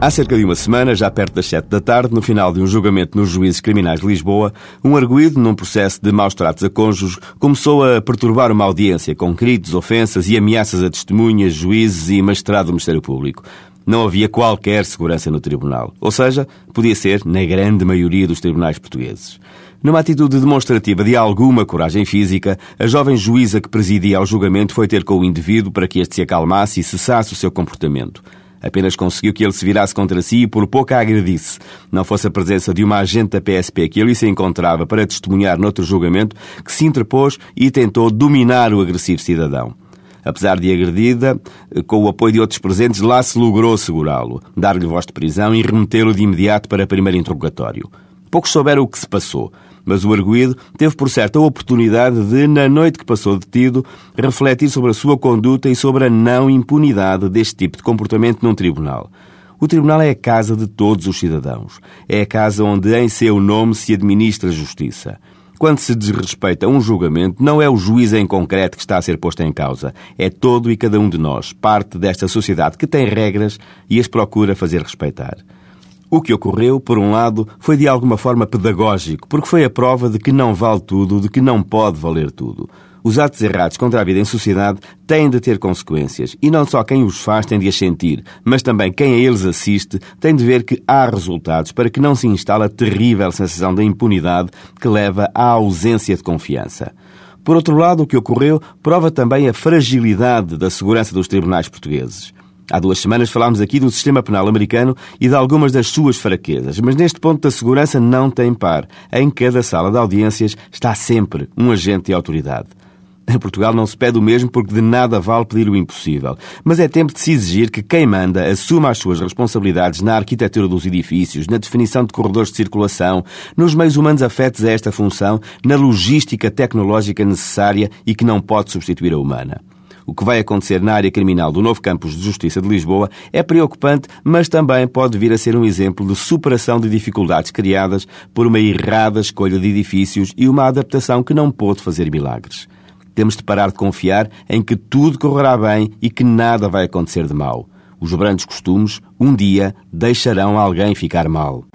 Há cerca de uma semana, já perto das sete da tarde, no final de um julgamento nos juízes criminais de Lisboa, um arguído num processo de maus tratos a cônjuges começou a perturbar uma audiência com gritos, ofensas e ameaças a testemunhas, juízes e magistrado do Ministério Público. Não havia qualquer segurança no tribunal. Ou seja, podia ser na grande maioria dos tribunais portugueses. Numa atitude demonstrativa de alguma coragem física, a jovem juíza que presidia ao julgamento foi ter com o indivíduo para que este se acalmasse e cessasse o seu comportamento. Apenas conseguiu que ele se virasse contra si e por pouco a agredisse. Não fosse a presença de uma agente da PSP que ali se encontrava para testemunhar noutro julgamento, que se interpôs e tentou dominar o agressivo cidadão. Apesar de agredida, com o apoio de outros presentes, lá se logrou segurá-lo, dar-lhe voz de prisão e remetê-lo de imediato para primeiro interrogatório. Poucos souberam o que se passou, mas o arguído teve por certo a oportunidade de, na noite que passou detido, refletir sobre a sua conduta e sobre a não impunidade deste tipo de comportamento num tribunal. O tribunal é a casa de todos os cidadãos. É a casa onde, em seu nome, se administra a justiça. Quando se desrespeita um julgamento, não é o juiz em concreto que está a ser posto em causa. É todo e cada um de nós, parte desta sociedade que tem regras e as procura fazer respeitar. O que ocorreu, por um lado, foi de alguma forma pedagógico, porque foi a prova de que não vale tudo, de que não pode valer tudo. Os atos errados contra a vida em sociedade têm de ter consequências, e não só quem os faz tem de as sentir, mas também quem a eles assiste tem de ver que há resultados para que não se instale a terrível sensação da impunidade que leva à ausência de confiança. Por outro lado, o que ocorreu prova também a fragilidade da segurança dos tribunais portugueses. Há duas semanas falámos aqui do sistema penal americano e de algumas das suas fraquezas, mas neste ponto da segurança não tem par. Em cada sala de audiências está sempre um agente de autoridade. Em Portugal não se pede o mesmo porque de nada vale pedir o impossível. Mas é tempo de se exigir que quem manda assuma as suas responsabilidades na arquitetura dos edifícios, na definição de corredores de circulação, nos meios humanos afetos a esta função, na logística tecnológica necessária e que não pode substituir a humana. O que vai acontecer na área criminal do novo campus de justiça de Lisboa é preocupante, mas também pode vir a ser um exemplo de superação de dificuldades criadas por uma errada escolha de edifícios e uma adaptação que não pôde fazer milagres. Temos de parar de confiar em que tudo correrá bem e que nada vai acontecer de mal. Os brandos costumes, um dia, deixarão alguém ficar mal.